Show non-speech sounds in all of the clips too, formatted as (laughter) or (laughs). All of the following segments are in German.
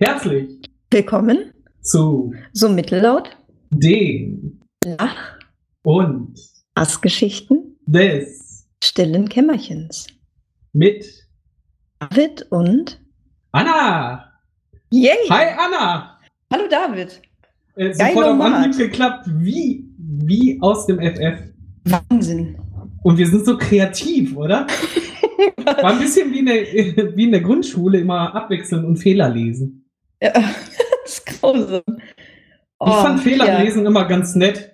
Herzlich Willkommen zu so mittellaut den Lach und Ass-Geschichten des stillen Kämmerchens. mit David und Anna. Yay! Hi Anna. Hallo David! Äh, sofort auf. Anhieb geklappt, wie, wie aus dem FF. Wahnsinn! Und wir sind so kreativ, oder? (laughs) War ein bisschen wie in der, (laughs) wie in der Grundschule immer abwechseln und Fehler lesen. Ja, (laughs) das ist grausam. Ich fand Oh, Fehler ja. lesen immer ganz nett,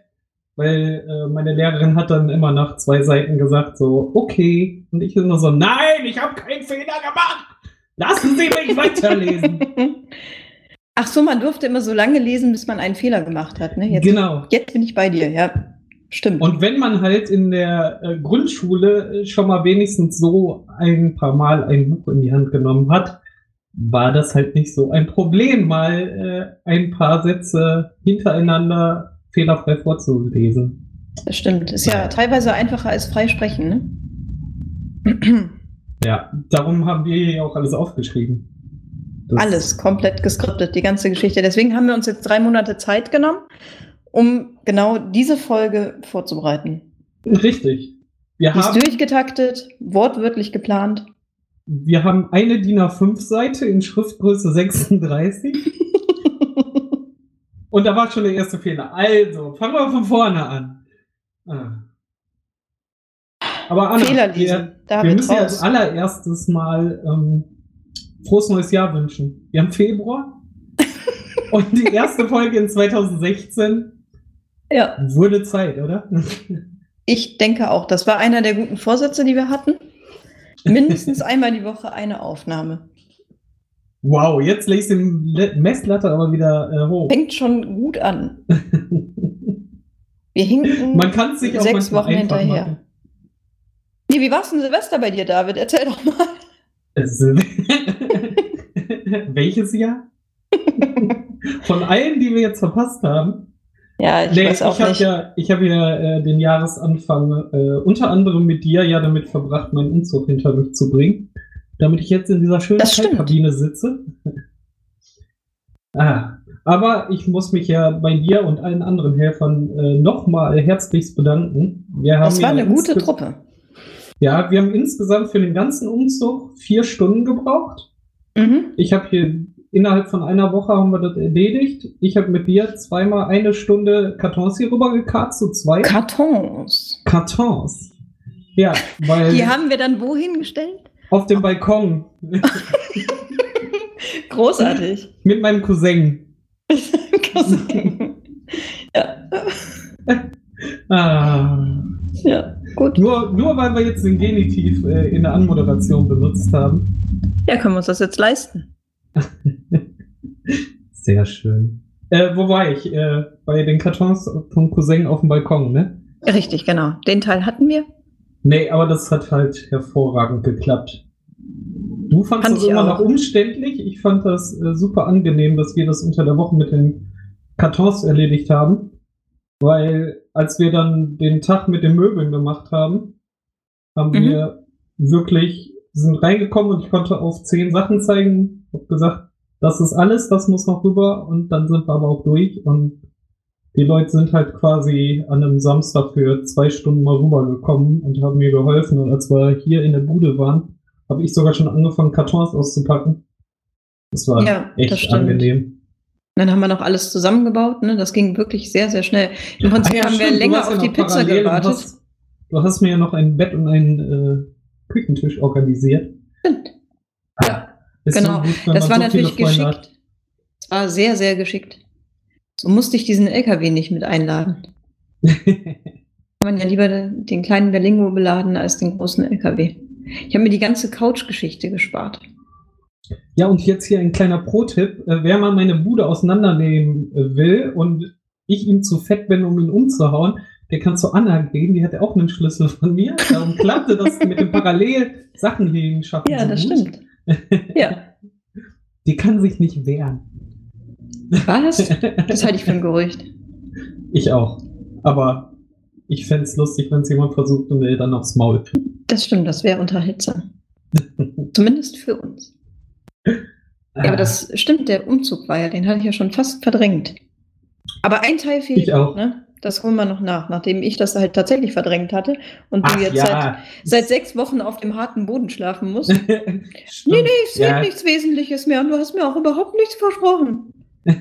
weil äh, meine Lehrerin hat dann immer nach zwei Seiten gesagt so, okay. Und ich immer so, nein, ich habe keinen Fehler gemacht. Lassen Sie mich (laughs) weiterlesen. Ach so, man durfte immer so lange lesen, bis man einen Fehler gemacht hat. Ne? Jetzt, genau. jetzt bin ich bei dir, ja. Stimmt. Und wenn man halt in der äh, Grundschule äh, schon mal wenigstens so ein paar Mal ein Buch in die Hand genommen hat, war das halt nicht so ein Problem, mal äh, ein paar Sätze hintereinander fehlerfrei vorzulesen. das stimmt. Ist ja teilweise einfacher als freisprechen. Ne? (clears throat) Ja, darum haben wir hier auch alles aufgeschrieben. Das- Alles komplett geskriptet, die ganze Geschichte. Deswegen haben wir uns jetzt drei Monate Zeit genommen, um genau diese Folge vorzubereiten. Richtig. Wir Die ist haben, durchgetaktet, wortwörtlich geplant. Wir haben eine DIN A5-Seite in Schriftgröße 36 (laughs) und da war schon der erste Fehler. Also, fangen wir von vorne an. Ah. Aber Anna, Fehler wir, lesen. Da wir wird müssen als allererstes mal ähm, frohes neues Jahr wünschen. Wir haben Februar (laughs) und die erste Folge in 2016 Ja, wurde Zeit, oder? ich denke auch. Das war einer der guten Vorsätze, die wir hatten. Mindestens einmal die Woche eine Aufnahme. Wow, jetzt legst du die Le- Messlatte aber wieder äh, hoch. Fängt schon gut an. (laughs) Wir hinken Man kann es sich auch sechs Wochen hinterher. machen. Nee, wie war's denn Silvester bei dir, David? Erzähl doch mal. Es (laughs) ist- Welches Jahr? (laughs) Von allen, die wir jetzt verpasst haben. Ja, ich Nee, weiß auch ich habe nicht. ja, ich hab ja äh, den Jahresanfang äh, unter anderem mit dir ja damit verbracht, meinen Umzug hinter mich zu bringen. Damit ich jetzt in dieser schönen. Kabine sitze. (laughs) ah, aber ich muss mich ja bei dir und allen anderen Helfern äh, nochmal herzlichst bedanken. Wir das war ja eine gute Truppe. Ja, wir haben insgesamt für den ganzen Umzug vier Stunden gebraucht. Mhm. Ich habe hier innerhalb von einer Woche haben wir das erledigt. Ich habe mit dir zweimal eine Stunde Kartons hier rüber gekarrt, so zwei Kartons. Kartons. Ja, weil Die haben wir dann wohin gestellt? auf dem Balkon (laughs) Großartig. mit meinem Cousin. (laughs) ja. Ah, ja, gut. nur, nur weil wir jetzt den Genitiv äh, in der Anmoderation benutzt haben. Ja, können wir uns das jetzt leisten. (laughs) Sehr schön. Äh, wo war ich? Äh, bei den Kartons vom Cousin auf dem Balkon, ne? Richtig, genau. Den Teil hatten wir. Nee, aber das hat halt hervorragend geklappt. Du fandst Fand das immer auch. noch umständlich. Ich fand das äh, super angenehm, dass wir das unter der Woche mit den Kartons erledigt haben. Weil als wir dann den Tag mit den Möbeln gemacht haben, haben Mhm. wir wirklich sind reingekommen und ich konnte auf zehn Sachen zeigen. Hab gesagt, das ist alles, das muss noch rüber und dann sind wir aber auch durch und die Leute sind halt quasi an einem Samstag für zwei Stunden mal rübergekommen und haben mir geholfen. Und als wir hier in der Bude waren, habe ich sogar schon angefangen, Kartons auszupacken. Das war Ja, das echt stimmt. angenehm. Dann haben wir noch alles zusammengebaut. Ne? Das ging wirklich sehr, sehr schnell. Im Prinzip Ah ja, haben wir stimmt, du länger warst ja auf die Pizza gewartet. Hast, du hast mir ja noch ein Bett und einen äh, Küchentisch organisiert. Stimmt. Ist Genau. gut, Das war so natürlich Freunde hat. geschickt. Das war sehr, sehr geschickt. So musste ich diesen LKW nicht mit einladen. (laughs) Kann man ja lieber den kleinen Berlingo beladen als den großen LKW. Ich habe mir die ganze Couch-Geschichte gespart. Ja, und jetzt hier ein kleiner Pro-Tipp. Äh, wer mal meine Bude auseinandernehmen äh, will und ich ihm zu fett bin, um ihn umzuhauen, der kann zu Anna gehen. Die hat ja auch einen Schlüssel von mir. Darum klappte das mit dem (laughs) Parallel Sachen hier schaffen. Ja, das stimmt. Ja. (laughs) Die kann sich nicht wehren. Was? (laughs) Das halte ich für ein Gerücht. Ich auch. Aber ich fände es lustig, wenn es jemand versucht und er dann aufs Maul kriegt. Das stimmt, das wäre unterhaltsam. Zumindest für uns. Ja, aber das stimmt, der Umzug war ja, den hatte ich ja schon fast verdrängt. Aber ein Teil fehlt Ich auch. ne? Das holen wir noch nach, nachdem ich das halt tatsächlich verdrängt hatte und du Ach jetzt ja. seit, seit sechs Wochen auf dem harten Boden schlafen musst. (laughs) Nee, nee, es fehlt ja, nichts Wesentliches mehr und du hast mir auch überhaupt nichts versprochen. (laughs)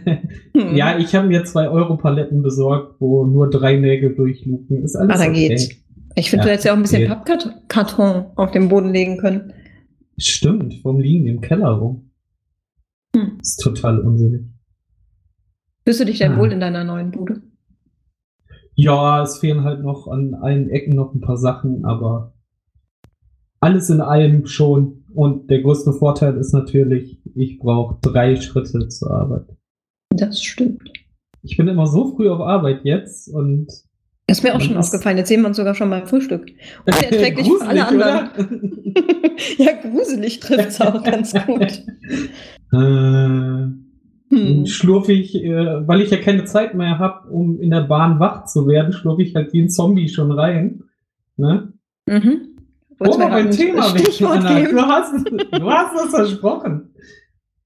Hm. ja, ich habe mir zwei Euro Paletten besorgt, wo nur drei Nägel durchluken. Ist alles Ah, da okay. geht's. Ich finde, Ja, du hättest ja auch ein bisschen geht. Pappkarton auf den Boden legen können. Stimmt, vom Liegen im Keller rum. Hm. Ist total unsinnig. Fühlst du dich denn Ah. wohl in deiner neuen Bude? Ja, es fehlen halt noch an allen Ecken noch ein paar Sachen, aber alles in allem schon. Und der größte Vorteil ist natürlich, ich brauche drei Schritte zur Arbeit. Das stimmt. Ich bin immer so früh auf Arbeit jetzt und Das ist mir auch schon aufgefallen. Jetzt sehen wir uns sogar schon beim Frühstück. (laughs) Unerträglich für alle anderen. (laughs) ja, gruselig trifft es auch ganz gut. (laughs) äh, Hm. schlurfig, äh, weil ich ja keine Zeit mehr habe, um in der Bahn wach zu werden, schlurf ich halt wie ein Zombie schon rein. Ne? Mhm. Oh, Wolltest mir mein ein Thema Stichwort geben? Du hast, du hast das versprochen.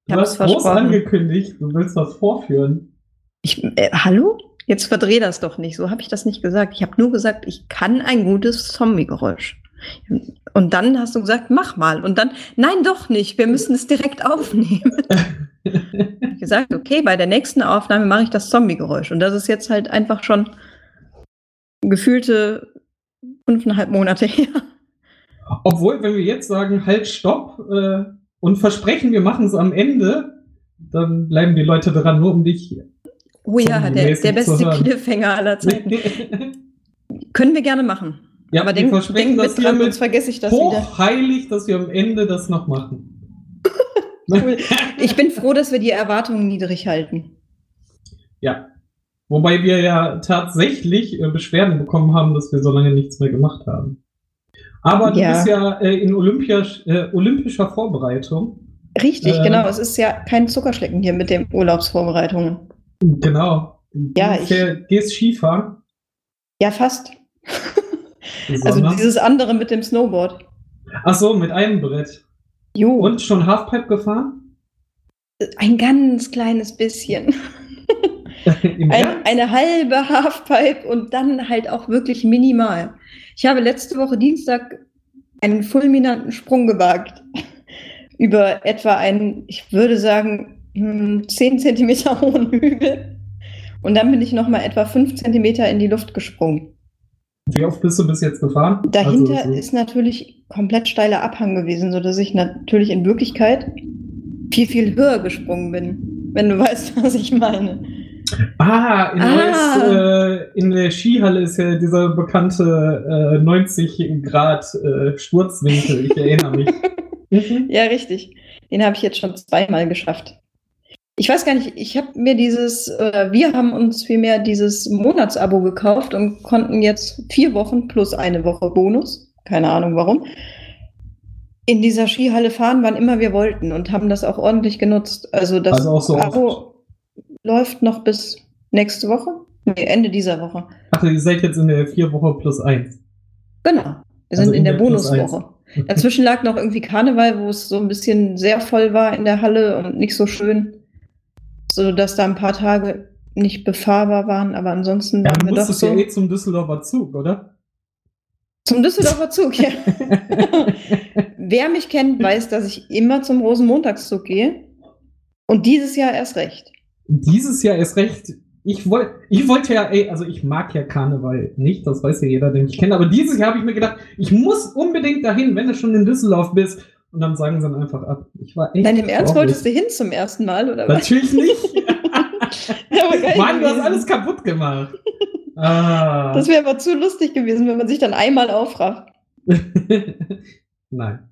Ich Du hast groß angekündigt, du willst was vorführen. Ich, äh, hallo? Jetzt verdreh das doch nicht. So habe ich das nicht gesagt. Ich habe nur gesagt, ich kann ein gutes Zombie-Geräusch. Und dann hast du gesagt, mach mal. Und dann, nein, doch nicht. Wir müssen es direkt aufnehmen. (laughs) Ich gesagt, okay, bei der nächsten Aufnahme mache ich das Zombie-Geräusch. Und das ist jetzt halt einfach schon gefühlte fünfeinhalb Monate (laughs) her. Obwohl, wenn wir jetzt sagen, halt, stopp äh, und versprechen, wir machen es am Ende, dann bleiben die Leute dran, nur um dich. Oh ja, der, der beste. Cliffhanger aller (laughs) Zeiten. Können wir gerne machen. ja, Aber wir denk, versprechen denk das mit dran, sonst vergesse ich das wieder. hochheilig, dass wir am Ende das noch machen. Cool. (laughs) Ich bin froh, dass wir die Erwartungen niedrig halten. Ja. Wobei wir ja tatsächlich äh, Beschwerden bekommen haben, dass wir so lange nichts mehr gemacht haben. Aber du Ja. bist ja äh, in Olympia, äh, olympischer Vorbereitung. Richtig, Äh. genau. Es ist ja kein Zuckerschlecken hier mit den Urlaubsvorbereitungen. Genau. Ja, du ich- fähr- gehst Skifahren. Ja, fast. (laughs) Also dieses andere mit dem Snowboard. Ach so, mit einem Brett. Jo, Und schon Halfpipe gefahren? ein ganz kleines bisschen. (laughs) Ein, eine halbe Halfpipe und dann halt auch wirklich minimal. Ich habe letzte Woche Dienstag einen fulminanten Sprung gewagt. Über etwa einen, ich würde sagen, hm, 10 Zentimeter hohen Hügel. Und dann bin ich nochmal etwa 5 Zentimeter in die Luft gesprungen. Wie oft bist du bis jetzt gefahren? Dahinter Also so- ist natürlich komplett steiler Abhang gewesen, sodass ich natürlich in Wirklichkeit viel, viel höher gesprungen bin. Wenn du (laughs) weißt, was ich meine. Ah, in, Ah. Neuss, äh, in der Skihalle ist ja dieser bekannte äh, 90 Grad äh, Sturzwinkel. Ich erinnere mich. (laughs) Mhm. Ja, richtig. Den habe ich jetzt schon zweimal geschafft. Ich weiß gar nicht, ich habe mir dieses, äh, wir haben uns vielmehr dieses Monatsabo gekauft und konnten jetzt vier Wochen plus eine Woche Bonus, keine Ahnung warum, in dieser Skihalle fahren, wann immer wir wollten und haben das auch ordentlich genutzt. Also das Also so Abo läuft noch bis nächste Woche, nee, Ende dieser Woche. Ach, ihr seid jetzt in der vier Woche plus eins. Genau. Wir Also sind in in der der Bonuswoche. Dazwischen lag noch irgendwie Karneval, wo es so ein bisschen sehr voll war in der Halle und nicht so schön, so dass da ein paar Tage nicht befahrbar waren, aber ansonsten Ja, waren du wir doch so ja eh zum Düsseldorfer Zug, oder? zum Düsseldorfer Zug. Ja. (laughs) Wer mich kennt, weiß, dass ich immer zum Rosenmontagszug gehe und dieses Jahr erst recht. Dieses Jahr erst recht. Ich, wollt, ich wollte ja, ey, also ich mag ja Karneval nicht, das weiß ja jeder, den ich kenne, aber dieses Jahr habe ich mir gedacht, ich muss unbedingt dahin, wenn du schon in Düsseldorf bist. Und dann sagen sie dann einfach ab. Ich war echt Nein, im Ernst wolltest du hin zum ersten Mal, oder was? Natürlich nicht. (laughs) Mann, du hast alles kaputt gemacht. (laughs) Ah. Das wäre aber zu lustig gewesen, wenn man sich dann einmal aufrafft. (laughs) Nein.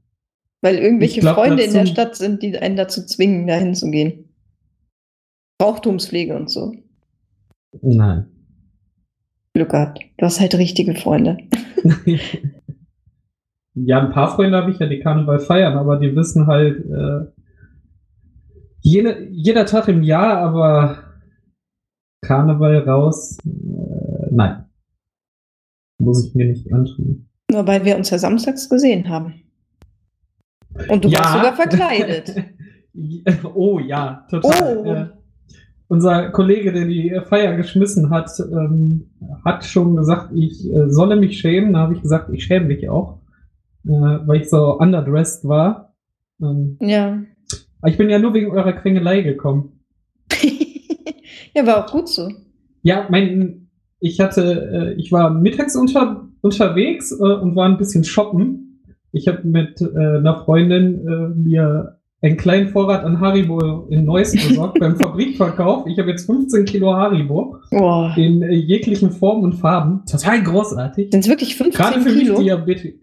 Weil irgendwelche glaub, Freunde in der Stadt sind, die einen dazu zwingen, dahin zu gehen. Brauchtumspflege und so. Nein. Glück gehabt. Du hast halt richtige Freunde. Ja, ein paar Freunde habe ich ja, die Karneval feiern, aber die wissen halt, äh, jede, jeder Tag im Jahr, aber Karneval raus, äh, nein. Muss ich mir nicht antun. Nur weil wir uns ja samstags gesehen haben. Und du warst sogar verkleidet. (laughs) Oh ja, total. Oh. Äh, unser Kollege, der die Feier geschmissen hat, ähm, hat schon gesagt, ich äh, solle mich schämen. Da habe ich gesagt, ich schäme mich auch, äh, weil ich so underdressed war. Ähm, Ja. aber ich bin ja nur wegen eurer Quengelei gekommen. (laughs) ja, war auch gut so. Ja, mein, ich hatte, äh, ich war mittags unter, unterwegs äh, und war ein bisschen shoppen. Ich habe mit äh, einer Freundin mir einen kleinen Vorrat an Haribo in Neuss (laughs) besorgt beim Fabrikverkauf. Ich habe jetzt 15 Kilo Haribo Boah. in jeglichen Formen und Farben. Total großartig. Sind es wirklich 15 Gerade für Kilo? mich Diabetes.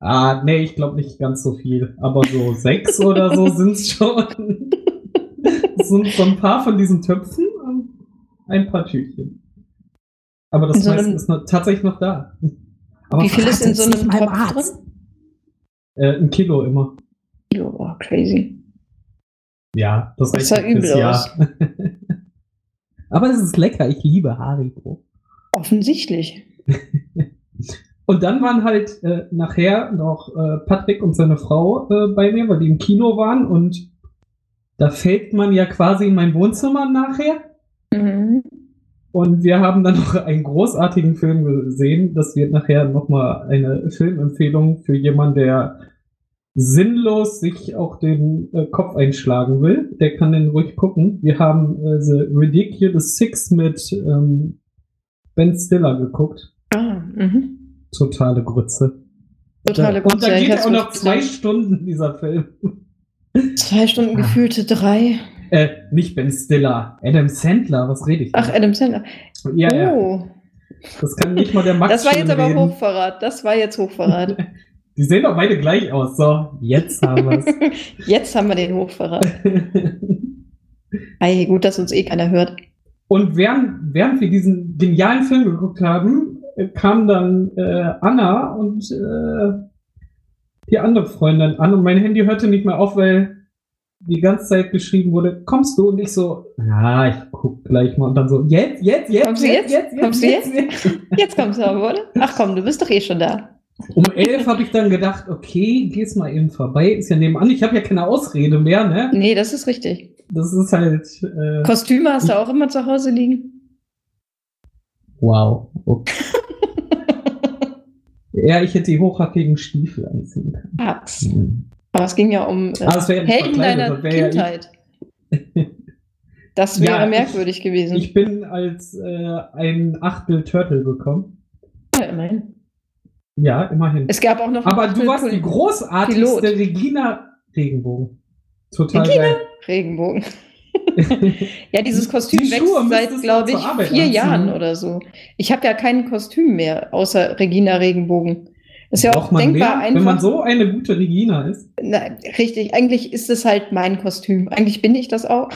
Ah, nee, ich glaube nicht ganz so viel. Aber so (laughs) sechs oder so sind's schon. Das sind so ein paar von diesen Töpfen und ein paar Tütchen. Aber das so meiste ist noch, tatsächlich noch da. Aber Wie viel ist in so einem Topf Arzt. Äh, ein Kilo immer. Kilo, boah, crazy. Ja, das Das reicht sah übel aus. (laughs) Aber es ist lecker. Ich liebe Haribo. Offensichtlich. (laughs) Und dann waren halt äh, nachher noch äh, Patrick und seine Frau äh, bei mir, weil die im Kino waren und da fällt man ja quasi in mein Wohnzimmer nachher. Mhm. Und wir haben dann noch einen großartigen Film gesehen. Das wird nachher nochmal eine Filmempfehlung für jemanden, der sinnlos sich auch den äh, Kopf einschlagen will. Der kann den ruhig gucken. Wir haben äh, The Ridiculous Six mit ähm, Ben Stiller geguckt. Ah, mhm. Totale Grütze. Totale Und da Grütze, ich geht auch noch zwei. Stunden, dieser Film. Zwei Stunden gefühlte drei. Äh, nicht Ben Stiller, Adam Sandler, was rede ich? Ach? Adam Sandler. ja, ja, Oh, das kann nicht mal der Max das war jetzt aber reden. Hochverrat. Das war jetzt Hochverrat. (laughs) Die sehen doch beide gleich aus. So, jetzt haben wir's. (laughs) jetzt haben wir den Hochverrat. Ei, gut, dass uns eh keiner hört. Und während, während wir diesen genialen Film geguckt haben, kam dann äh, Anna und äh, die andere Freundin an und mein Handy hörte nicht mehr auf, weil die ganze Zeit geschrieben wurde, kommst du? Und ich so, ja, ich guck gleich mal. Und dann so, jetzt, jetzt, jetzt, Kommst du jetzt, jetzt? jetzt, Kommst du jetzt, jetzt. Jetzt (laughs) kommst du aber, oder? Ach komm, du bist doch eh schon da. Um elf habe ich dann gedacht, okay, geh's mal eben vorbei. Ist ja nebenan. Ich habe ja keine Ausrede mehr, ne? Nee, das ist richtig. Das ist halt, äh, Kostüme hast du auch immer zu Hause liegen? wow. Okay. (laughs) Ja, ich hätte die hochhackigen Stiefel anziehen können. Axt. Hm. Aber es ging ja um äh, Ah, Helden deiner wär ja ich. Kindheit. Das (laughs) wäre Ja, ich- merkwürdig gewesen. Ich bin als äh, ein Achtel Turtle gekommen. ja, immerhin. Ja, immerhin. Es gab auch noch Aber du warst die großartigste Pilot. Regina Regenbogen. Total Regina? geil. Regenbogen. (laughs) Ja, dieses Kostüm Die wächst seit, glaube ich, Arbeit vier anziehen. Jahren oder so. Ich habe ja kein Kostüm mehr, außer Regina Regenbogen. Ist ja auch Braucht man denkbar mehr, einfach. Wenn man so eine gute Regina ist. Na, richtig, eigentlich ist es halt mein Kostüm. Eigentlich bin ich das auch.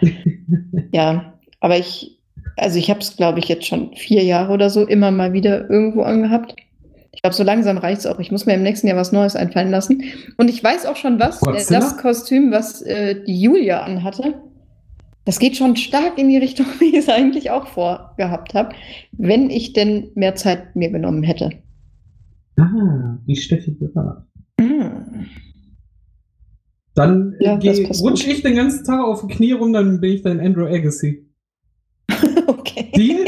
(laughs) ja, aber ich, also ich habe es, glaube ich, jetzt schon vier Jahre oder so immer mal wieder irgendwo angehabt. Ich glaube, so langsam reicht es auch. Ich muss mir im nächsten Jahr was Neues einfallen lassen. Und ich weiß auch schon was. Äh, Godzilla? das Kostüm, was äh, die Julia anhatte, das geht schon stark in die Richtung, (laughs) wie ich es eigentlich auch vorgehabt habe, wenn ich denn mehr Zeit mir genommen hätte. Ah, die Steffi Graf. Mm. Dann äh, Ja, das geh- passt rutsch gut. ich den ganzen Tag auf die Knie rum, dann bin ich dein Andrew Agassi. (laughs) Okay. Deal?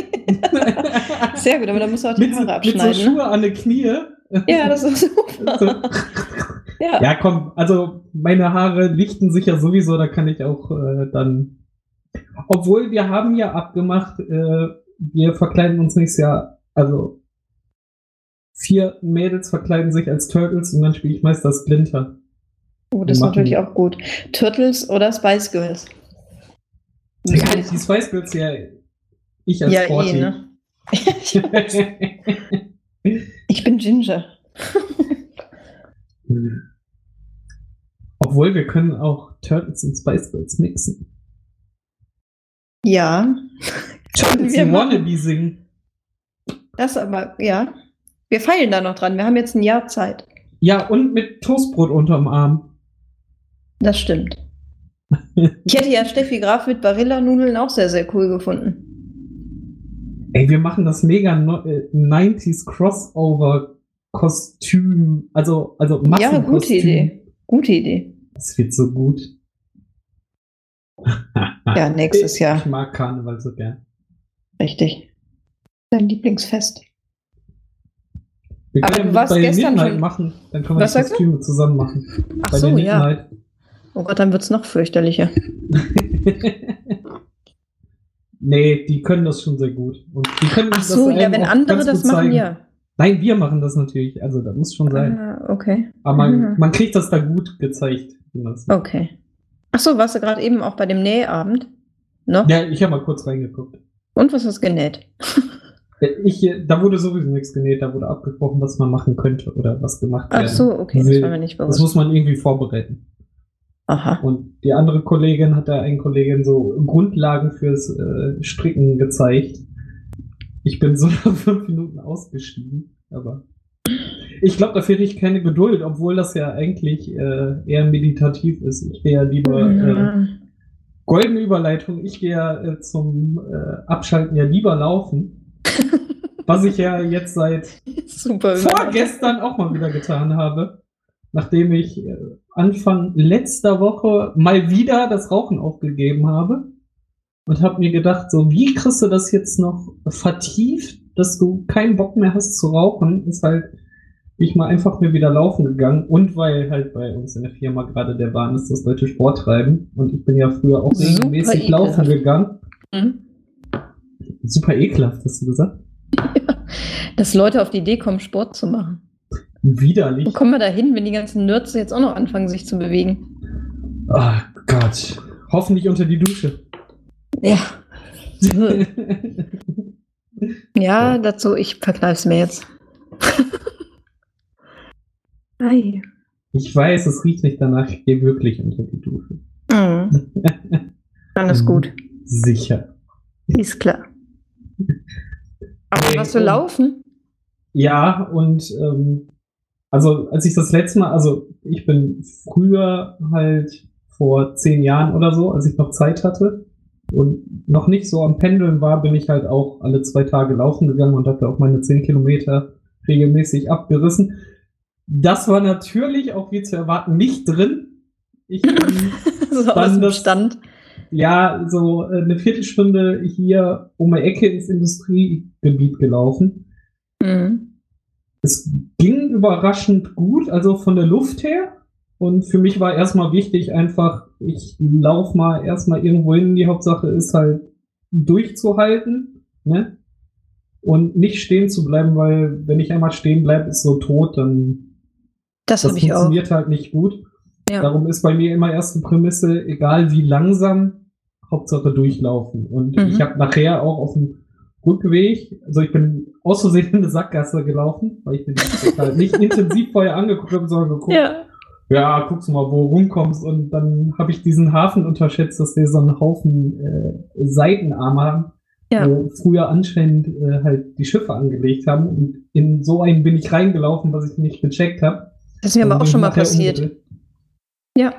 (laughs) Sehr gut, aber da musst du auch die mit, Haare mit so abschneiden. ne? Schuhe an die Knie. Ja, das ist super. So. Ja. Ja, komm, also meine Haare lichten sich ja sowieso, da kann ich auch äh, dann. Obwohl wir haben ja abgemacht, äh, wir verkleiden uns nächstes Jahr, also vier Mädels verkleiden sich als Turtles und dann spiele ich meist das Splinter. Oh, das ist natürlich auch gut. Turtles oder Spice Girls? Die Spice Girls ja ich als Ja, Sporty. eh, ne? (laughs) Ich bin Ginger. Obwohl wir können auch Turtles und Spice Girls mixen. Ja. Und machen. Wannabe singen. Das aber, ja. Wir feilen da noch dran. Wir haben jetzt ein Jahr Zeit. Ja, und mit Toastbrot unterm Arm. Das stimmt. (laughs) Ich hätte ja Steffi Graf mit Barilla-Nudeln auch sehr, sehr cool gefunden. Ey, wir machen das mega no äh, 90s Crossover Kostüm, also also Ja, Massenkostüm. gute Idee. Gute Idee. Das wird so gut. (laughs) Ja, nächstes ich, Jahr. Ich mag Karneval so gern. Richtig. Dein Lieblingsfest. Wir Aber können du ja warst bei gestern Midnight schon- machen, dann können wir Was die? Kostüme zusammen machen. Ach bei so, ja. Oh Gott, dann wird's noch fürchterlicher. (laughs) nee, die können das schon sehr gut. Und die können Ach das so, ja, einem wenn andere das machen, zeigen. ja. Nein, wir machen das natürlich. Also, das muss schon sein. Ah, okay. Aber man, Mhm. man kriegt das da gut gezeigt. Okay. Ach so, warst du gerade eben auch bei dem Nähabend? Noch? Ja, ich habe mal kurz reingeguckt. Und was hast du genäht? (laughs) Ich, da wurde sowieso nichts genäht, da wurde abgesprochen, was man machen könnte oder was gemacht Ach werden. so, okay, das war mir nicht Das bewusst. muss man irgendwie vorbereiten. Aha. Und die andere Kollegin hat da einen Kollegin so Grundlagen fürs äh, Stricken gezeigt. Ich bin so (laughs) nach fünf Minuten ausgestiegen, aber ich glaube, da fehlt ich keine Geduld, obwohl das ja eigentlich äh, eher meditativ ist. Ich gehe ja lieber äh, Ja. goldene Überleitung. Ich gehe ja äh, zum äh, Abschalten ja lieber laufen, (laughs) was ich ja jetzt seit Super. vorgestern auch mal wieder getan habe, nachdem ich äh, Anfang letzter Woche mal wieder das Rauchen aufgegeben habe und habe mir gedacht, so wie kriegst du das jetzt noch vertieft, dass du keinen Bock mehr hast zu rauchen, ist halt ich mal einfach mir wieder laufen gegangen und weil halt bei uns in der Firma gerade der Bahn ist, das Leute Sport treiben und ich bin ja früher auch Super regelmäßig laufen ekelhaft. gegangen. Mhm. Super ekelhaft, hast du gesagt? (laughs) Dass Leute auf die Idee kommen, Sport zu machen. Widerlich. Wo kommen wir da hin, wenn die ganzen Nerds jetzt auch noch anfangen, sich zu bewegen? Oh Gott. Hoffentlich unter die Dusche. Ja. (laughs) (laughs) Ja, dazu, ich verkneif's mir jetzt. (laughs) Ei. Ich weiß, es riecht nicht danach. Ich gehe wirklich unter die Dusche. Mhm. (laughs) Dann ist gut. Sicher. Ist klar. Aber du und- laufen? Ja, und ähm, also als ich das letzte Mal, also ich bin früher halt vor zehn Jahren oder so, als ich noch Zeit hatte und noch nicht so am Pendeln war, bin ich halt auch alle zwei Tage laufen gegangen und habe auch meine zehn Kilometer regelmäßig abgerissen. Das war natürlich auch wie zu erwarten nicht drin. Ich bin (laughs) So Dann aus dem das- Stand. ja, so äh, eine Viertelstunde hier um die Ecke ins Industriegebiet gelaufen. Mhm. Es ging überraschend gut, also von der Luft her. Und für mich war erstmal wichtig, einfach, ich lauf mal erstmal irgendwo hin. Die Hauptsache ist halt durchzuhalten, ne? Und nicht stehen zu bleiben, weil wenn ich einmal stehen bleibe, ist so tot, dann Das das funktioniert halt nicht gut. Ja. Darum ist bei mir immer erste Prämisse, egal wie langsam, Hauptsache durchlaufen. Und Mhm. ich habe nachher auch auf dem Rückweg, also ich bin aus Versehen in eine Sackgasse gelaufen, weil ich bin halt nicht intensiv vorher angeguckt habe, sondern geguckt, ja. Ja. guckst du mal, wo du rumkommst. Und dann habe ich diesen Hafen unterschätzt, dass wir so einen Haufen äh, Seitenarme haben, Ja. wo früher anscheinend äh, halt die Schiffe angelegt haben. Und in so einen bin ich reingelaufen, was ich nicht gecheckt habe. Das ist mir aber auch schon mal passiert. umgedreht. Ja.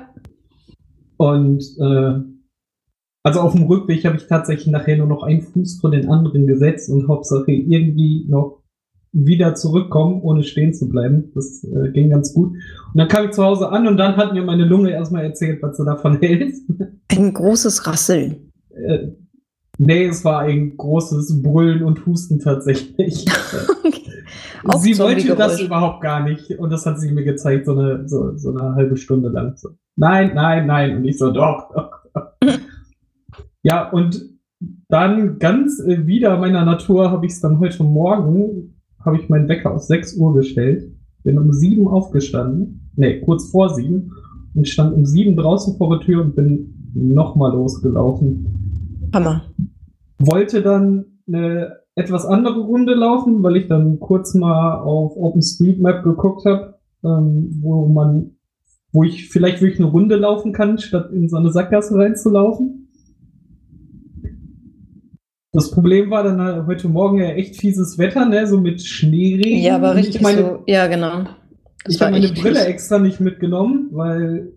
Und äh, also auf dem Rückweg habe ich tatsächlich nachher nur noch einen Fuß vor den anderen gesetzt und Hauptsache irgendwie noch wieder zurückkommen, ohne stehen zu bleiben. Das äh, ging ganz gut. Und dann kam ich zu Hause an und dann hat mir meine Lunge erstmal erzählt, was sie davon (laughs) hält. Ein großes Rasseln. äh, nee, es war ein großes Brüllen und Husten tatsächlich. (laughs) Auch sie wollte das überhaupt gar nicht und das hat sie mir gezeigt, so eine, so, so eine halbe Stunde lang. So, nein, nein, nein. Und ich so, doch, doch, doch. (laughs) ja, und dann ganz äh, wieder meiner Natur habe ich es dann heute Morgen, habe ich meinen Wecker auf 6 Uhr gestellt, bin um 7 aufgestanden, nee, kurz vor 7 und stand um 7 draußen vor der Tür und bin nochmal losgelaufen Hammer. wollte dann eine etwas andere Runde laufen, weil ich dann kurz mal auf OpenStreetMap geguckt habe, ähm, wo man, wo ich vielleicht wirklich eine Runde laufen kann, statt in so eine Sackgasse reinzulaufen. Das Problem war dann halt heute Morgen ja echt fieses Wetter, ne, so mit Schneeregen. Ja, aber richtig ich meine, so. Ja, genau. Das ich habe meine Brille fies. extra nicht mitgenommen, weil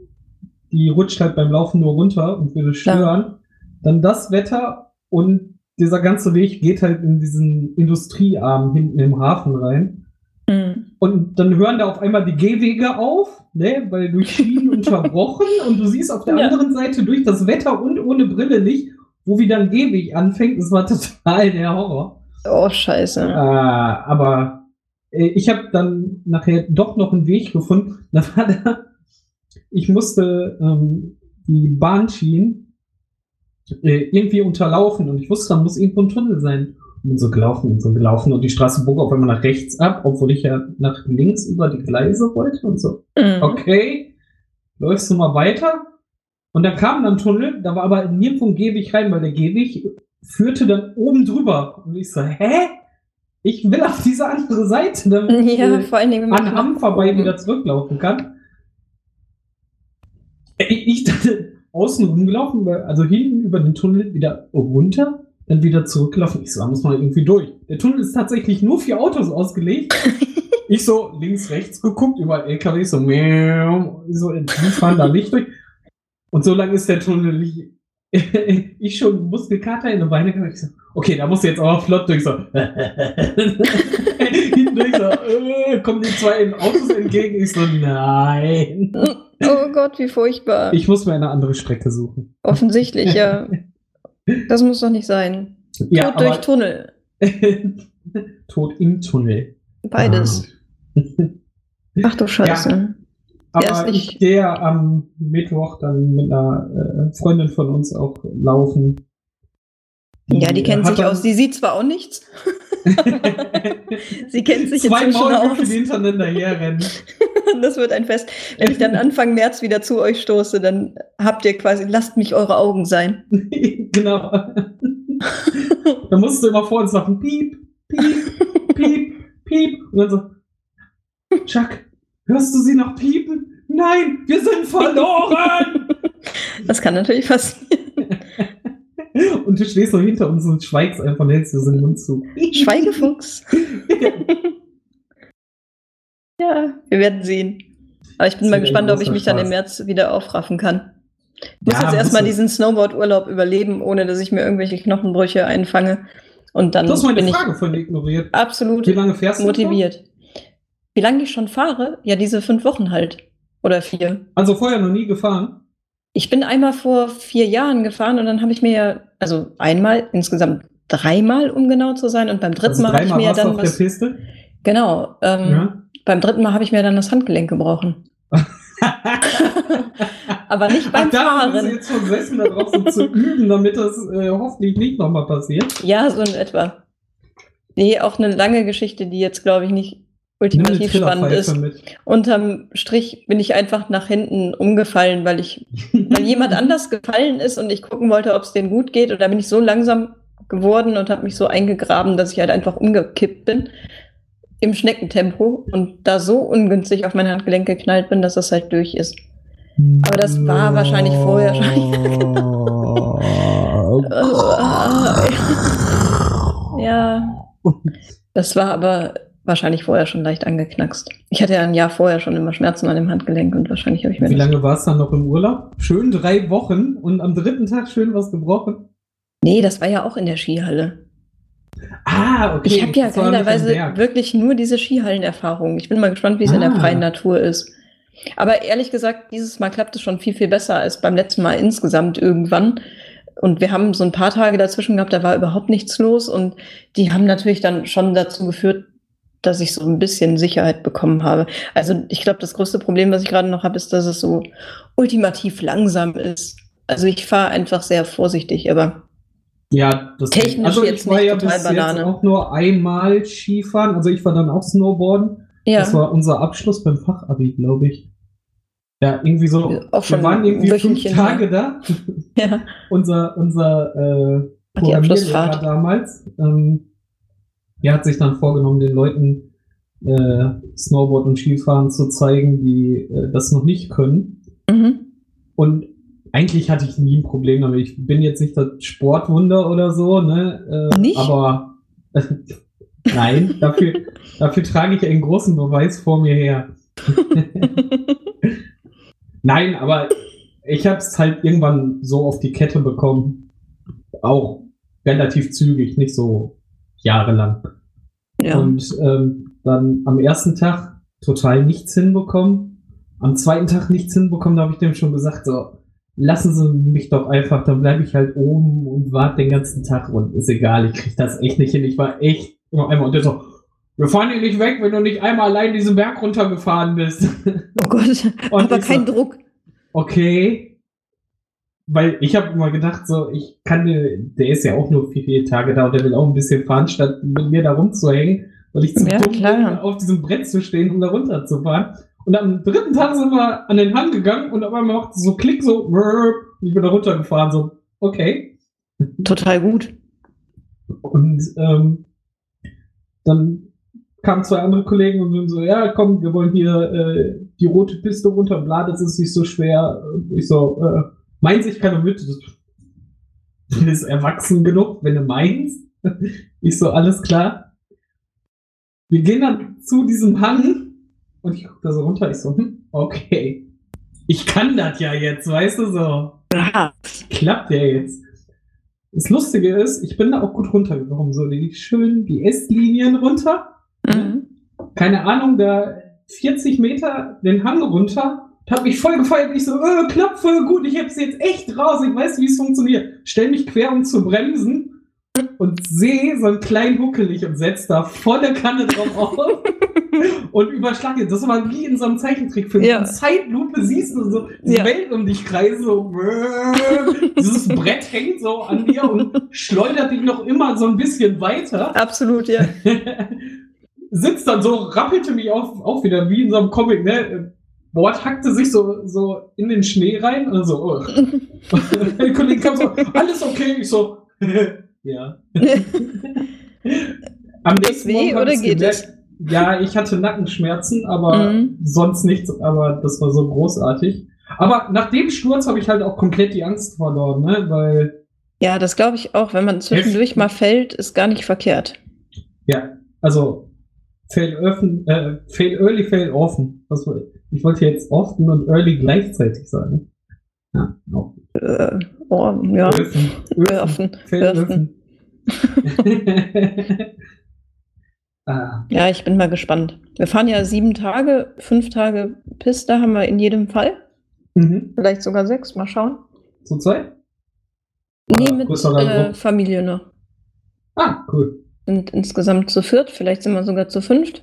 die rutscht halt beim Laufen nur runter und würde stören. Dann das Wetter und dieser ganze Weg geht halt in diesen Industriearm hinten im Hafen rein. Mhm. Und dann hören da auf einmal die Gehwege auf, ne, weil durch Schienen (laughs) unterbrochen und du siehst auf der Ja. anderen Seite durch das Wetter und ohne Brille nicht, wo wieder ein Gehweg anfängt, das war (laughs) total der Horror. Oh, scheiße. Äh, aber äh, ich habe dann nachher doch noch einen Weg gefunden. (laughs) Da war da, ich musste ähm, die Bahnschienen äh, irgendwie unterlaufen und ich wusste, da muss irgendwo ein Tunnel sein. Und so gelaufen und so gelaufen und die Straße bog auf einmal nach rechts ab, obwohl ich ja nach links über die Gleise wollte und so. Mhm. Okay, läufst du mal weiter? Und da kam dann ein Tunnel, da war aber nirgendwo ein Gehweg rein, weil der Gehweg führte dann oben drüber. Und ich so, hä? Ich will auf diese andere Seite, damit (laughs) ich Ja, äh, vor allen Dingen, an Hamm vorbei wieder zurücklaufen kann. Ich, ich dachte, außen rumgelaufen, also hinten über den Tunnel wieder runter, dann wieder zurückgelaufen. Ich so, da muss man irgendwie durch. Der Tunnel ist tatsächlich nur für Autos ausgelegt. (laughs) ich so links, rechts geguckt, über LKW, so, miau, so, die fahren da nicht durch. Und so lang ist der Tunnel nicht. (laughs) ich schon Muskelkater in den Beine. Ich so, okay, da muss jetzt aber flott durch. So. (laughs) Hinten durch so, äh, kommen die zwei Autos entgegen. Ich so, nein. Oh Gott, wie furchtbar. Ich muss mir eine andere Strecke suchen. Offensichtlich, ja. (laughs) Das muss doch nicht sein. Ja, Tod durch Tunnel. Tod im Tunnel. Beides. Ach du Scheiße. Der Aber ich gehe am Mittwoch dann mit einer äh, Freundin von uns auch laufen. Ja, die kennt sich aus. Sie sieht zwar auch nichts. (laughs) Sie kennt sich Zwei inzwischen Maulwürfe, aus. die hintereinander herrennen. (laughs) Das wird ein Fest. Wenn ich dann (laughs) Anfang März wieder zu euch stoße, dann habt ihr quasi, lasst mich eure Augen sein. genau. da musst du immer vor uns machen, piep, piep, piep, piep. Und dann so, Chuck, hörst du sie noch piepen? Nein, wir sind verloren! (laughs) Das kann natürlich passieren. (laughs) und du stehst so hinter uns und schweigst einfach und hältst dir so den Mund zu. (laughs) Schweigefuchs. Ja, wir werden sehen. Aber ich bin Das mal gespannt, ob ich mich dann im Spaß. März wieder aufraffen kann. Ich muss Ja, jetzt erstmal du. diesen Snowboard-Urlaub überleben, ohne dass ich mir irgendwelche Knochenbrüche einfange. Und dann Du hast meine bin Frage von dir ignoriert. ich absolut Wie lange fährst du? motiviert. Wie lange ich schon fahre? Ja, diese fünf Wochen halt. Oder vier. Also vorher noch nie gefahren. Ich bin einmal vor vier Jahren gefahren und dann habe ich mir ja, also einmal, insgesamt dreimal, um genau zu sein. Und beim dritten Also Mal habe ich mir ja dann auf der was. Piste. Genau. Ähm, Ja. Beim dritten Mal habe ich mir dann das Handgelenk gebrochen. (laughs) Aber nicht beim Ach, da haben sie Fahren. jetzt schon gesessen, da draußen zu üben, damit das äh, hoffentlich nicht nochmal passiert. Ja, so in etwa. Nee, auch eine lange Geschichte, die jetzt, glaube ich, nicht ultimativ spannend ist. mit. Unterm Strich bin ich einfach nach hinten umgefallen, weil ich, weil jemand (laughs) anders gefallen ist und ich gucken wollte, ob es denen gut geht. Und da bin ich so langsam geworden und habe mich so eingegraben, dass ich halt einfach umgekippt bin im Schneckentempo und da so ungünstig auf mein Handgelenk geknallt bin, dass das halt durch ist. Aber das war wahrscheinlich vorher (laughs) (laughs) Ja, das war aber wahrscheinlich vorher schon leicht angeknackst. Ich hatte ja ein Jahr vorher schon immer Schmerzen an dem Handgelenk und wahrscheinlich habe ich mir Wie lange warst du dann noch im Urlaub? Schön drei Wochen und am dritten Tag schön was gebrochen. Nee, das war ja auch in der Skihalle. Ah, okay. ich habe ja war keinerweise wirklich nur diese Skihallenerfahrung. Ich bin mal gespannt, wie es in der Ah. freien Natur ist. Aber ehrlich gesagt, dieses Mal klappt es schon viel, viel besser als beim letzten Mal insgesamt irgendwann. Und wir haben so ein paar Tage dazwischen gehabt, da war überhaupt nichts los. Und die haben natürlich dann schon dazu geführt, dass ich so ein bisschen Sicherheit bekommen habe. Also ich glaube, das größte Problem, was ich gerade noch habe, ist, dass es so ultimativ langsam ist. Also ich fahre einfach sehr vorsichtig, aber Ja, das Technisch also jetzt ich war ja bis Banane. jetzt auch nur einmal Skifahren. Also ich war dann auch Snowboarden. ja. Das war unser Abschluss beim Fachabi, glaube ich. Ja, irgendwie so. Schon wir waren irgendwie fünf Wöchentchen Tage da. ja. (laughs) unser unser äh, Abschlussfahrt. damals, ähm, der hat sich dann vorgenommen, den Leuten äh, Snowboard und Skifahren zu zeigen, die äh, das noch nicht können. Mhm. Und eigentlich hatte ich nie ein Problem damit. Ich bin jetzt nicht das Sportwunder oder so, ne? Äh, Nicht? Aber (laughs) nein, dafür, dafür trage ich einen großen Beweis vor mir her. (laughs) Nein, aber ich habe es halt irgendwann so auf die Kette bekommen. Auch relativ zügig, nicht so jahrelang. ja. Und ähm, dann am ersten Tag total nichts hinbekommen. Am zweiten Tag nichts hinbekommen, da habe ich dem schon gesagt, so, lassen Sie mich doch einfach, dann bleibe ich halt oben und warte den ganzen Tag und ist egal, ich krieg das echt nicht hin. Ich war echt immer einmal und der so, wir fahren hier nicht weg, wenn du nicht einmal allein diesen Berg runtergefahren bist. Oh Gott, (laughs) aber kein so- Druck. Okay. Weil ich habe immer gedacht, so, ich kann, der ist ja auch nur vier, vier Tage da und der will auch ein bisschen fahren, statt mit mir da rumzuhängen, weil ich zu Ja, dumm auf diesem Brett zu stehen, um da runterzufahren. Und am dritten Tag sind wir an den Hang gegangen und auf einmal macht so Klick, so, ich bin da runtergefahren, so, okay. Total gut. Und ähm, dann kamen zwei andere Kollegen und sind so, ja, komm, wir wollen hier äh, die rote Piste runter, bla, das ist nicht so schwer. Und ich so, äh, meins, ich kann mit. Du bist erwachsen genug, wenn du meinst. Ich so, alles klar. Wir gehen dann zu diesem Hang und ich gucke da so runter, ich so, hm, okay. Ich kann das ja jetzt, weißt du so Aha. klappt ja jetzt. Das Lustige ist, ich bin da auch gut runtergekommen. So die schön die S-Linien runter. Mhm. Keine Ahnung, da 40 Meter den Hang runter. Hab mich voll gefeiert. Ich so, äh, voll gut. Ich hab's jetzt echt raus. Ich weiß, wie es funktioniert. Stell mich quer, um zu bremsen. Und sehe so einen kleinen Huckelig und setz da volle Kanne drauf auf. (laughs) und überschlage. Das war wie in so einem Zeichentrickfilm. Ja. In Zeitlupe siehst du so die Ja. Welt um dich kreisen. So, (laughs) dieses Brett hängt so an dir und schleudert dich noch immer so ein bisschen weiter. Absolut, ja. (laughs) Sitzt dann so, rappelte mich auf, auch wieder wie in so einem Comic, ne? Bord hackte sich so, so in den Schnee rein und so, oh. (laughs) Und der Kollege kam so, alles okay? Ich so, (laughs) ja. (laughs) Am nächsten weh Morgen oder geht gemerkt. Ja, ich hatte Nackenschmerzen, aber Mhm. sonst nichts, aber das war so großartig. Aber nach dem Sturz habe ich halt auch komplett die Angst verloren, ne? Weil, Ja, das glaube ich auch. Wenn man zwischendurch mal fällt, ist gar nicht verkehrt. ja, also fail, offen, äh, fail early, fail often. Was war, ich wollte jetzt often und early gleichzeitig sagen. Ja, auch. Äh, oh, ja. Öfen, Öfen, Öfen, ah, Ja, ich bin mal gespannt. Wir fahren ja sieben Tage, fünf Tage Piste haben wir in jedem Fall. mhm. Vielleicht sogar sechs, mal schauen. Zu zweit? Nee, mit äh. Familie noch. Ah, cool. Sind insgesamt zu viert, vielleicht sind wir sogar zu fünft.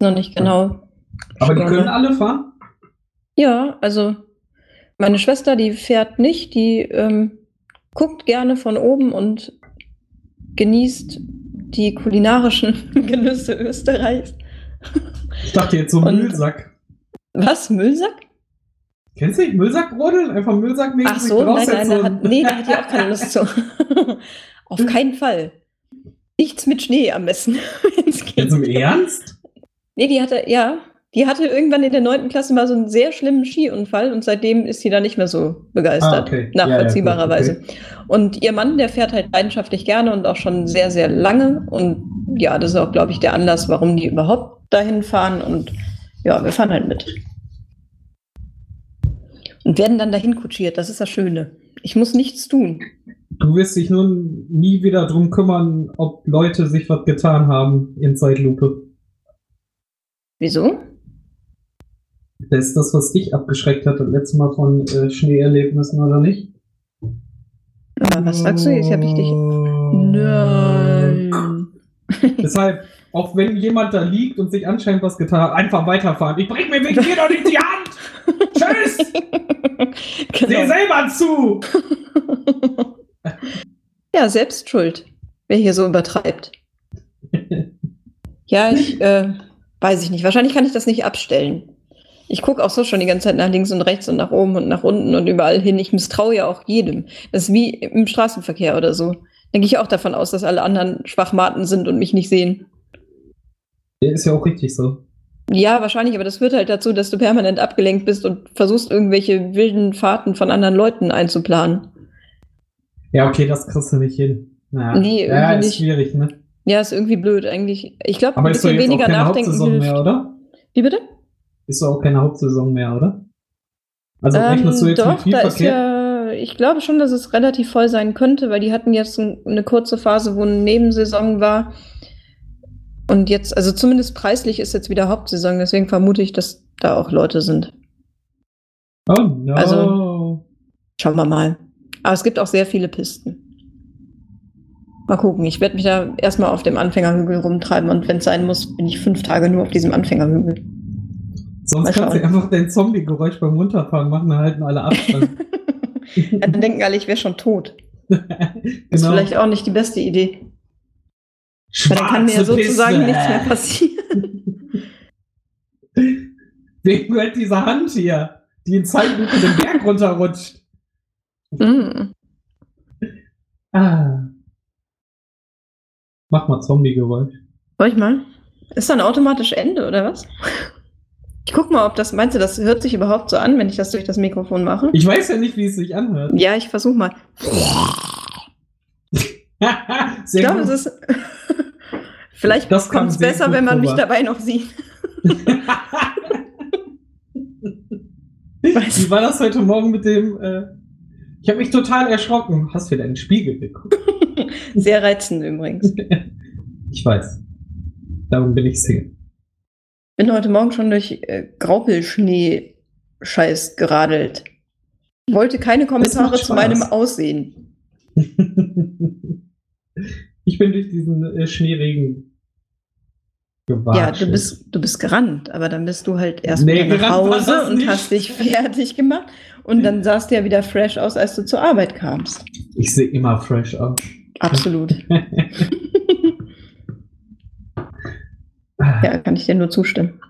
Noch nicht genau. Aber die können alle fahren? Ja, also meine Schwester, die fährt nicht, die ähm, guckt gerne von oben und genießt die kulinarischen (laughs) Genüsse Österreichs. Ich dachte jetzt so Und- Müllsack. Was? Müllsack? Kennst du nicht Müllsackrodeln? Einfach Müllsackmäßig Ach so, nein, nein, da und- hat, nee, da hat die auch keine Lust zu. (laughs) Auf keinen Fall. Nichts mit Schnee am besten. (laughs) Jetzt im Ernst? Nee, die hatte, ja, die hatte irgendwann in der neunten Klasse mal so einen sehr schlimmen Skiunfall und seitdem ist sie da nicht mehr so begeistert. Ah, okay. Ja, ja, Nachvollziehbarerweise. gut, Und ihr Mann, der fährt halt leidenschaftlich gerne und auch schon sehr, sehr lange. Und ja, das ist auch, glaube ich, der Anlass, warum die überhaupt dahin fahren. Und ja, wir fahren halt mit. Und werden dann dahin kutschiert. Das ist das Schöne. Ich muss nichts tun. Du wirst dich nun nie wieder drum kümmern, ob Leute sich was getan haben in Zeitlupe. Wieso? Das ist das, was dich abgeschreckt hat, das letzte Mal von äh, Schneeerlebnissen, oder nicht? Aber was sagst du jetzt? Hab ich dich. Nein. Deshalb, auch wenn jemand da liegt und sich anscheinend was getan hat, einfach weiterfahren. Ich bring mir wegen dir doch nicht die Hand! Tschüss! (laughs) Seh genau. selber zu! Ja, selbst schuld, wer hier so übertreibt. (laughs) Ja, ich äh, weiß ich nicht. Wahrscheinlich kann ich das nicht abstellen. Ich gucke auch so schon die ganze Zeit nach links und rechts und nach oben und nach unten und überall hin. Ich misstraue ja auch jedem. Das ist wie im Straßenverkehr oder so. Denke ich auch davon aus, dass alle anderen Schwachmaten sind und mich nicht sehen. Ist ja auch richtig so. Ja, wahrscheinlich, aber das führt halt dazu, dass du permanent abgelenkt bist und versuchst, irgendwelche wilden Fahrten von anderen Leuten einzuplanen. Ja, okay, das kriegst du nicht hin. Ja, Nee, ja ist nicht. schwierig, ne? Ja, ist irgendwie blöd eigentlich. Ich glaube, ein bisschen weniger nachdenken mehr, oder? Wie bitte? Ist auch keine Hauptsaison mehr, oder? Also Ähm, rechnest du jetzt doch, mit viel da ist Verkehr? ja, ich glaube schon, dass es relativ voll sein könnte, weil die hatten jetzt ein, eine kurze Phase, wo eine Nebensaison war. Und jetzt, also zumindest preislich ist jetzt wieder Hauptsaison, deswegen vermute ich, dass da auch Leute sind. Oh no. also- Schauen wir mal. Aber es gibt auch sehr viele Pisten. Mal gucken. Ich werde mich da erstmal auf dem Anfängerhügel rumtreiben und wenn es sein muss, bin ich fünf Tage nur auf diesem Anfängerhügel. Sonst kannst du einfach dein Zombie-Geräusch beim Runterfahren machen, dann halten alle Abstand. (laughs) (laughs) Ja, dann denken alle, ich wäre schon tot. (laughs) Ist genau. vielleicht auch nicht die beste Idee. Weil dann kann mir ja Schwarze sozusagen Piste. nichts mehr passieren. Wem gehört diese Hand hier, die in Zeitlupe den Berg runterrutscht? Mm. Ah. Mach mal Zombie-Geräusch. Soll ich mal? Ist dann automatisch Ende, oder was? Ich guck mal, ob das, meinst du, das hört sich überhaupt so an, wenn ich das durch das Mikrofon mache? Ich weiß ja nicht, wie es sich anhört. Ja, ich versuche mal. (laughs) Ich glaube, es ist. (laughs) Vielleicht kommt es besser, wenn man mich rüber. dabei noch sieht. (laughs) Wie war das heute Morgen mit dem? Äh, ich habe mich total erschrocken. Hast du wieder in den Spiegel geguckt? Sehr reizend übrigens. Ich weiß. Darum bin ich Single. Bin heute Morgen schon durch äh, Graupelschnee-Scheiß geradelt. Wollte keine Kommentare zu meinem. Aussehen. (laughs) ich bin durch diesen äh, Schneeregen Ja, gewatscht. du bist, du bist gerannt, aber dann bist du halt erst Nee, nach Hause und nicht. hast dich (laughs) fertig gemacht. Und dann sahst du ja wieder fresh aus, als du zur Arbeit kamst. Ich sehe immer fresh aus. Absolut. (laughs) Ja, kann ich dir nur zustimmen.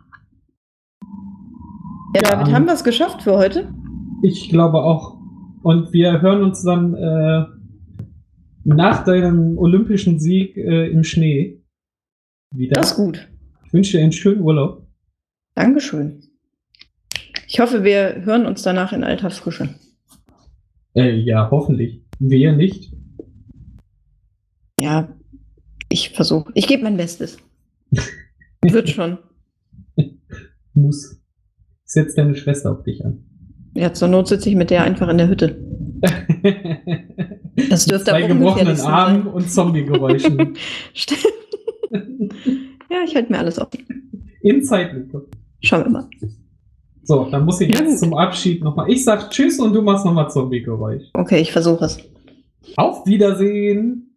Ja, Ja. David, haben wir es geschafft für heute? Ich glaube auch. Und wir hören uns dann äh, nach deinem olympischen Sieg äh, im Schnee wieder. Das ist gut. Ich wünsche dir einen schönen Urlaub. Dankeschön. Ich hoffe, wir hören uns danach in alter Frische. Äh, ja, hoffentlich. Wir nicht. Ja, ich versuche. Ich gebe mein Bestes. Wird schon. (laughs) Muss. Setz deine Schwester auf dich an. Ja, zur Not sitze ich mit der einfach in der Hütte. (laughs) Das dürfte Zwei aber gebrochenen. Armen und Zombie-Geräuschen. (laughs) Stimmt. ja, ich halte mir alles auf. In Zeitlupe. Schauen wir mal. So, dann muss ich jetzt zum Abschied nochmal. Ich sag Tschüss und du machst nochmal Zombie-Geräusch. Okay, ich versuche es. Auf Wiedersehen.